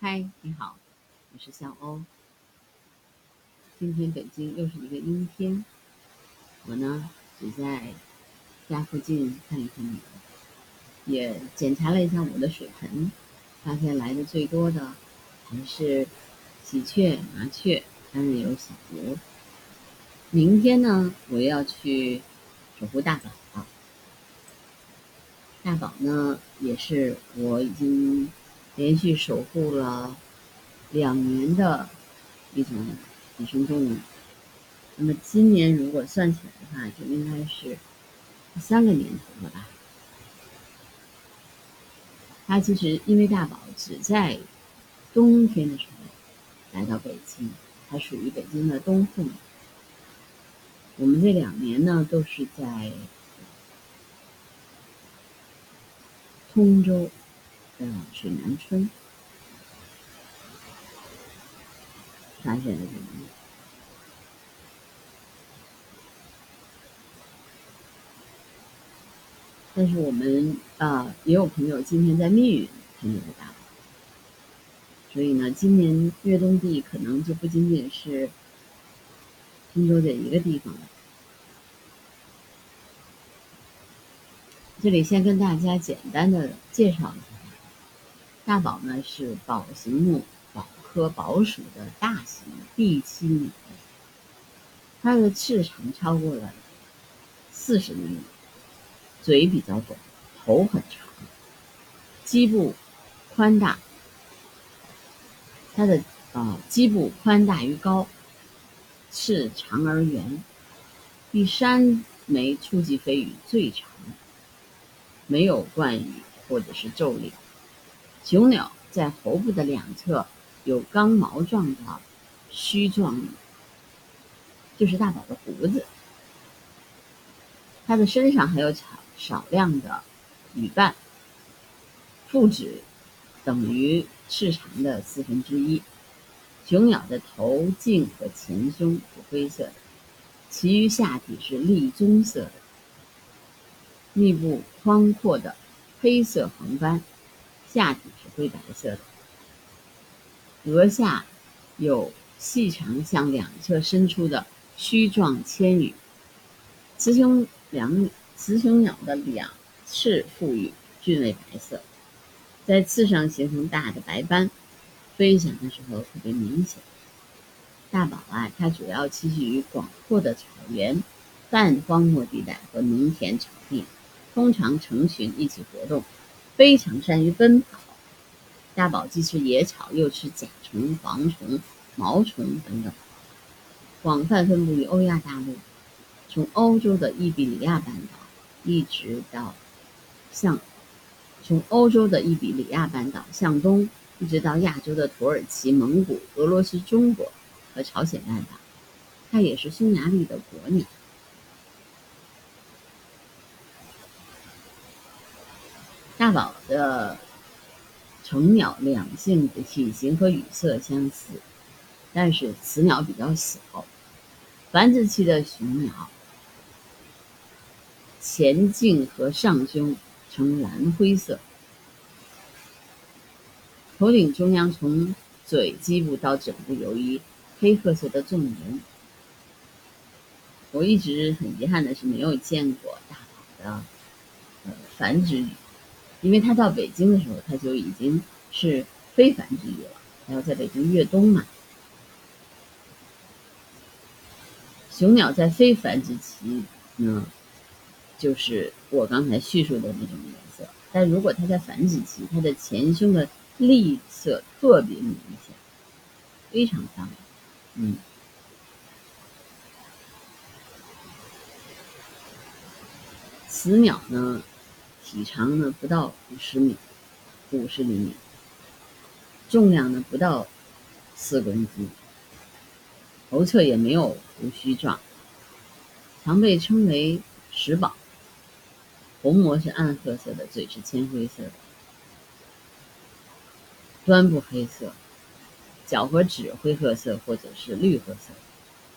嗨，你好，我是小欧。今天北京又是一个阴天，我呢只在家附近看一看你，也检查了一下我的水盆，发现来的最多的还是喜鹊、麻雀，当然有小鹅。明天呢，我要去守护大宝了。大宝呢，也是我已经连续守护了两年的一种野生动物。那么今年如果算起来的话，就应该是三个年头了吧。它其实因为大宝只在冬天的时候来到北京，它属于北京的东户。我们这两年呢，都是在。通州的水南村。发现的这个，但是我们啊也有朋友今天在密云看见了大宝，所以呢，今年越冬地可能就不仅仅是通州这一个地方了。这里先跟大家简单的介绍一下，大宝呢是宝形目宝科宝属的大型地栖鸟，它的翅长超过了四十厘米，嘴比较短，头很长，基部宽大，它的啊基部宽大于高，翅长而圆，第三枚初级飞羽最长。没有冠羽或者是皱领。雄鸟在喉部的两侧有刚毛状的须状羽，就是大宝的胡子。它的身上还有少少量的羽瓣，腹指等于翅长的四分之一。雄鸟的头颈和前胸是灰色的，其余下体是栗棕色的。密布宽阔的黑色横斑，下体是灰白色的，额下有细长向两侧伸出的须状纤羽。雌雄两雌雄鸟的两翅腹羽均为白色，在刺上形成大的白斑，飞翔的时候特别明显。大宝啊，它主要栖息于广阔的草原、半荒漠地带和农田草地。通常成群一起活动，非常善于奔跑。大宝既吃野草，又吃甲虫、蝗虫、毛虫等等。广泛分布于欧亚大陆，从欧洲的伊比利亚半岛一直到向从欧洲的伊比利亚半岛向东，一直到亚洲的土耳其、蒙古、俄罗斯、中国和朝鲜半岛。它也是匈牙利的国鸟。大宝的成鸟两性的体型和羽色相似，但是雌鸟比较小。繁殖期的雄鸟前颈和上胸呈蓝灰色，头顶中央从嘴基部到枕部有一黑褐色的纵纹。我一直很遗憾的是没有见过大宝的繁殖羽。因为它到北京的时候，它就已经是非繁殖羽了，还要在北京越冬嘛。雄鸟在非繁殖期呢，就是我刚才叙述的那种颜色；但如果它在繁殖期，它的前胸的栗色特别明显，非常漂亮。嗯，雌鸟呢？体长呢不到五十米，五十厘米，重量呢不到四公斤，头侧也没有胡须状，常被称为石宝。虹膜是暗褐色的，嘴是浅灰色的，端部黑色，脚和趾灰褐色或者是绿褐色，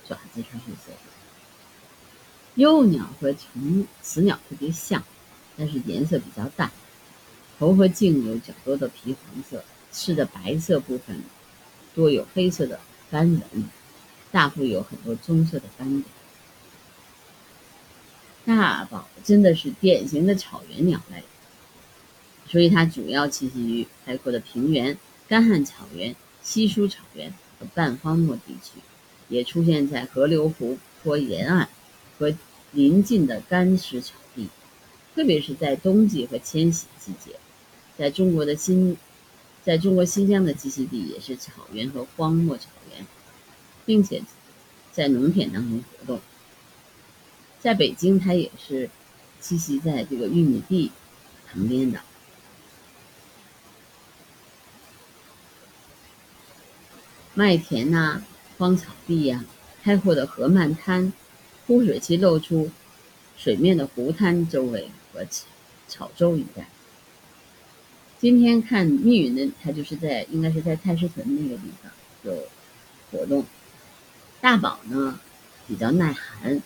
爪子是黑色的。幼鸟和成雌鸟特别像。但是颜色比较淡，头和颈有较多的皮黄色，翅的白色部分多有黑色的斑纹，大腹有很多棕色的斑点。大宝真的是典型的草原鸟类，所以它主要栖息于开阔的平原、干旱草原、稀疏草原和半荒漠地区，也出现在河流、湖泊沿岸和邻近的干湿草，特别是在冬季和迁徙季节。在中国的新，在中国新疆的栖息地也是草原和荒漠草原，并且在农田当中活动。在北京，它也是栖息在这个玉米地旁边的麦田呐、荒草地呀、开阔的河漫滩、枯水期露出水面的湖滩周围和潮州一带。今天看密云的，它就是在应该是在太师屯那个地方有活动。大宝呢比较耐寒。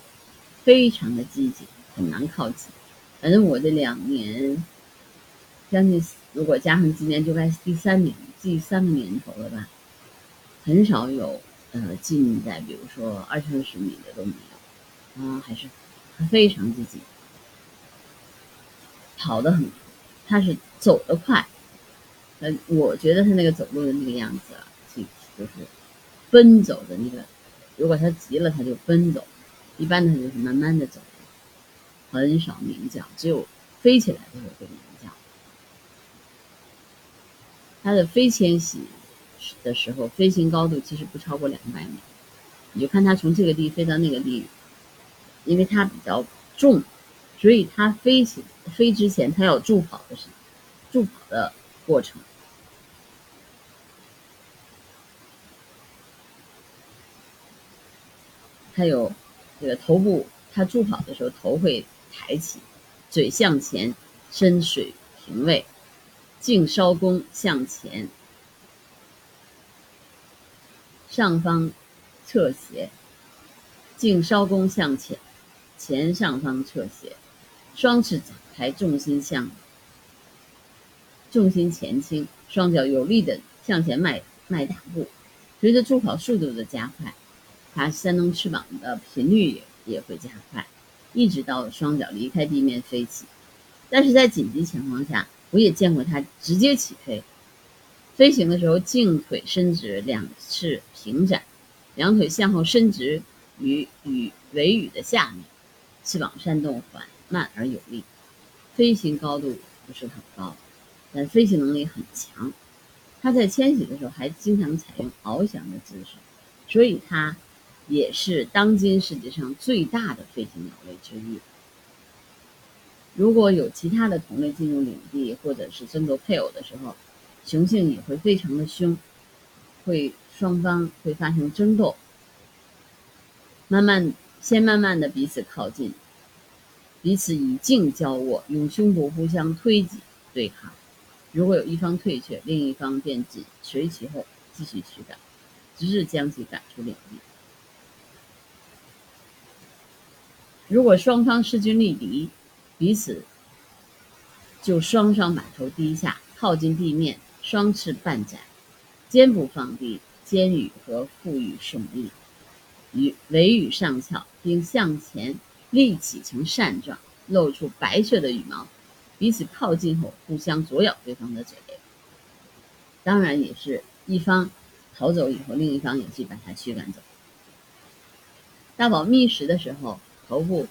非常的积极，很难靠近。反正我这两年，将近如果加上今年，就该第三年，第三个年头了吧。很少有呃近在，比如说二三十米的都没有，啊，还是非常积极，跑得很，他是走得快。呃，我觉得他那个走路的那个样子啊，就是奔走的那个，如果他急了，他就奔走。一般他就是慢慢的走，很少鸣叫，只有飞起来的时候会鸣叫。它的飞迁徙的时候，飞行高度其实不超过两百米，你就看它从这个地飞到那个地，因为它比较重，所以它飞起飞之前，它要助跑的是助跑的过程，它有。这个头部，它助跑的时候头会抬起，嘴向前，身水平位，颈稍弓向前，上方侧斜，颈稍弓向前，前上方侧斜，双翅展开，重心向，重心前倾，双脚有力的向前迈迈大步，随着助跑速度的加快。它扇动翅膀的频率也也会加快，一直到双脚离开地面飞起。但是在紧急情况下，我也见过它直接起飞。飞行的时候，颈腿伸直，两翅平展，两腿向后伸直于与尾羽的下面，翅膀扇动缓慢而有力。飞行高度不是很高，但飞行能力很强。它在迁徙的时候还经常采用翱翔的姿势，所以它。也是当今世界上最大的飞行鸟类之一。如果有其他的同类进入领地或者是争夺配偶的时候，雄性也会非常的凶，会双方会发生争斗，慢慢先慢慢的彼此靠近，彼此以颈交握，用胸部互相推挤对抗。如果有一方退却，另一方便紧随其后继续驱赶，直至将其赶出领地。如果双方势均力敌，彼此就双双把头低下，靠近地面，双翅半展，肩部放低，肩羽和腹羽耸立，与尾羽上翘，并向前立起成扇状，露出白色的羽毛。彼此靠近后，互相啄咬对方的嘴。当然，也是一方逃走以后，另一方也去把它驱赶走。大宝觅食的时候。头部，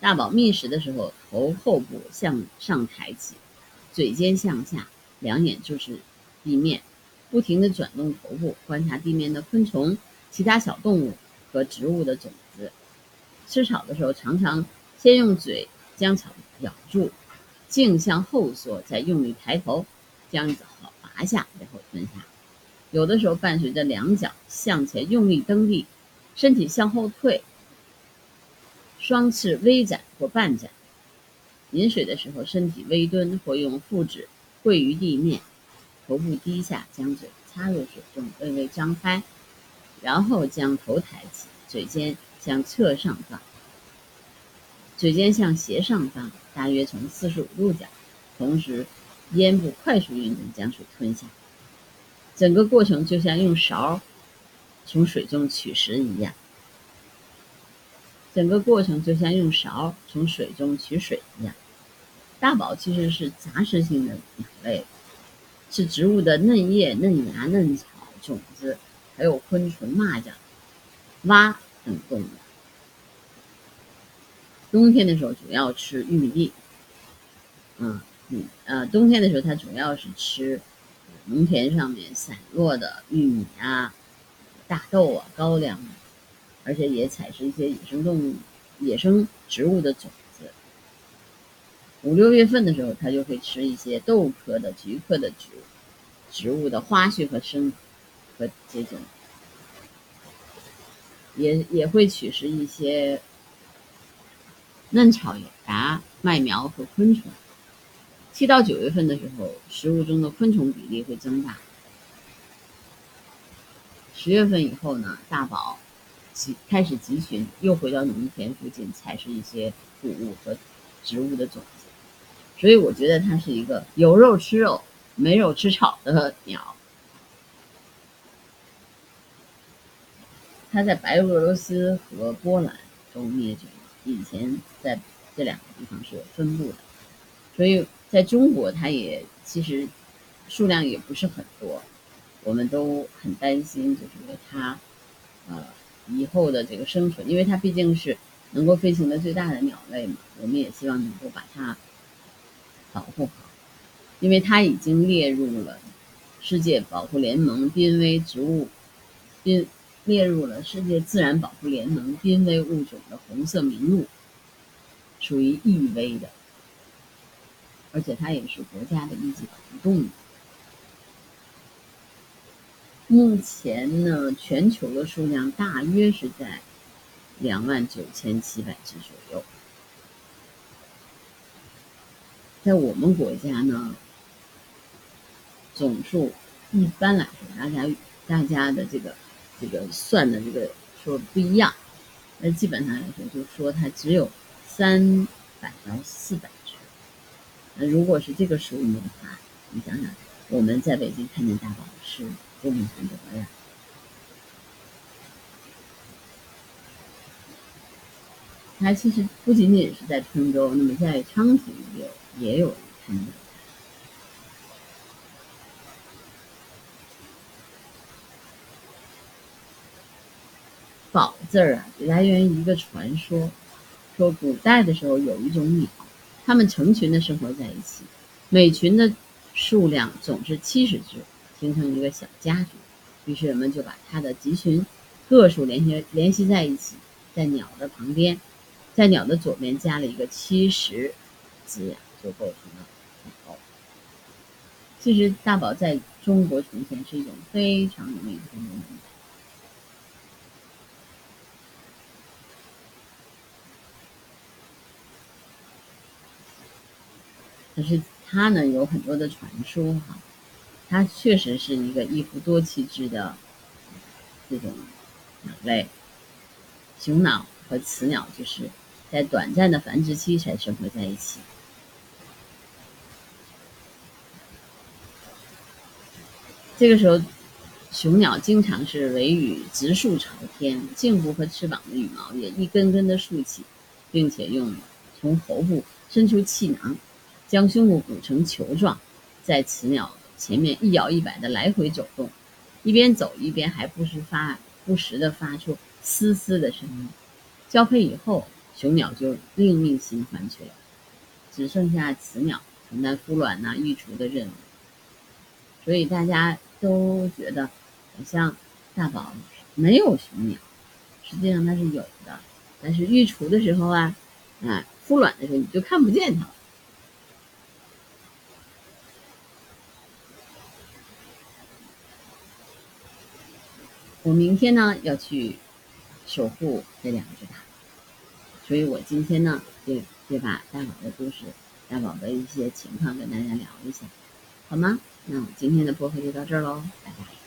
大宝觅食的时候，头后部向上抬起，嘴尖向下，两眼就是地面，不停地转动头部，观察地面的昆虫、其他小动物和植物的种。吃草的时候，常常先用嘴将草咬住，颈向后缩，再用力抬头将草拔下，然后吞下。有的时候伴随着两脚向前用力蹬地。身体向后退，双翅微展或半展。饮水的时候，身体微蹲或用腹指跪于地面，头部低下，将嘴插入水中，微微张开，然后将头抬起，嘴尖向侧上方，嘴尖向斜上方，大约呈四十五度角，同时咽部快速运动将水吞下，整个过程就像用勺从水中取食一样。整个过程就像用勺从水中取水一样。大宝其实是杂食性的鸟类，是植物的嫩叶、嫩芽、嫩草、种子，还有昆虫、蚂蚱、蛙等动物。冬天的时候主要吃玉米粒，嗯嗯呃，冬天的时候它主要是吃农田上面散落的玉米啊、大豆啊、高粱啊。而且也采食一些野生动物、野生植物的种子。五六月份的时候，它就会吃一些豆科的、菊科的植物、植物的花序和生和这种，也也会取食一些嫩草、芽、麦苗和昆虫。七到九月份的时候，食物中的昆虫比例会增大。十月份以后呢，大宝。集开始集群，又回到农田附近采食一些谷物和植物的种子，所以我觉得它是一个有肉吃肉、没肉吃草的鸟。它在白俄罗斯和波兰都灭绝了，以前在这两个地方是有分布的，所以在中国它也其实数量也不是很多，我们都很担心，就是说它，呃。以后的这个生存，因为它毕竟是能够飞行的最大的鸟类嘛，我们也希望能够把它保护好，因为它已经列入了世界保护联盟濒危植物，濒列入了世界自然保护联盟濒危物种的红色名录，属于易危的，而且它也是国家的一级保护动物。目前呢，全球的数量大约是在两万九千七百只左右。在我们国家呢，总数一般来说，大家大家的这个这个算的这个说不一样，那基本上来说，就说它只有三百到四百只。那如果是这个数目的话，你想想，我们在北京看见大宝是。多么很多呀！它其实不仅仅是在郴州，那么在昌平也有也有看到。宝字儿啊，来源于一个传说，说古代的时候有一种鸟，它们成群的生活在一起，每群的数量总是七十只。形成一个小家族，于是人们就把它的集群个数联系联系在一起，在鸟的旁边，在鸟的左边加了一个七十字样，就构成了鸟。其实大宝在中国从前是一种非常容易看见的，可是它呢有很多的传说哈。它确实是一个一夫多妻制的这种鸟类，雄鸟和雌鸟就是在短暂的繁殖期才生活在一起。这个时候，雄鸟经常是尾羽直竖朝天，颈部和翅膀的羽毛也一根根的竖起，并且用从喉部伸出气囊，将胸部鼓成球状，在雌鸟。前面一摇一摆的来回走动，一边走一边还不时发不时的发出嘶嘶的声音。交配以后，雄鸟就另觅新欢去了，只剩下雌鸟承担孵卵呐、育雏的任务。所以大家都觉得好像大宝没有雄鸟，实际上它是有的，但是育雏的时候啊，啊孵卵的时候你就看不见它了。我明天呢要去守护这两只大，所以我今天呢也也把大宝的故事、大宝的一些情况跟大家聊一下，好吗？那我今天的播客就到这儿喽，拜拜。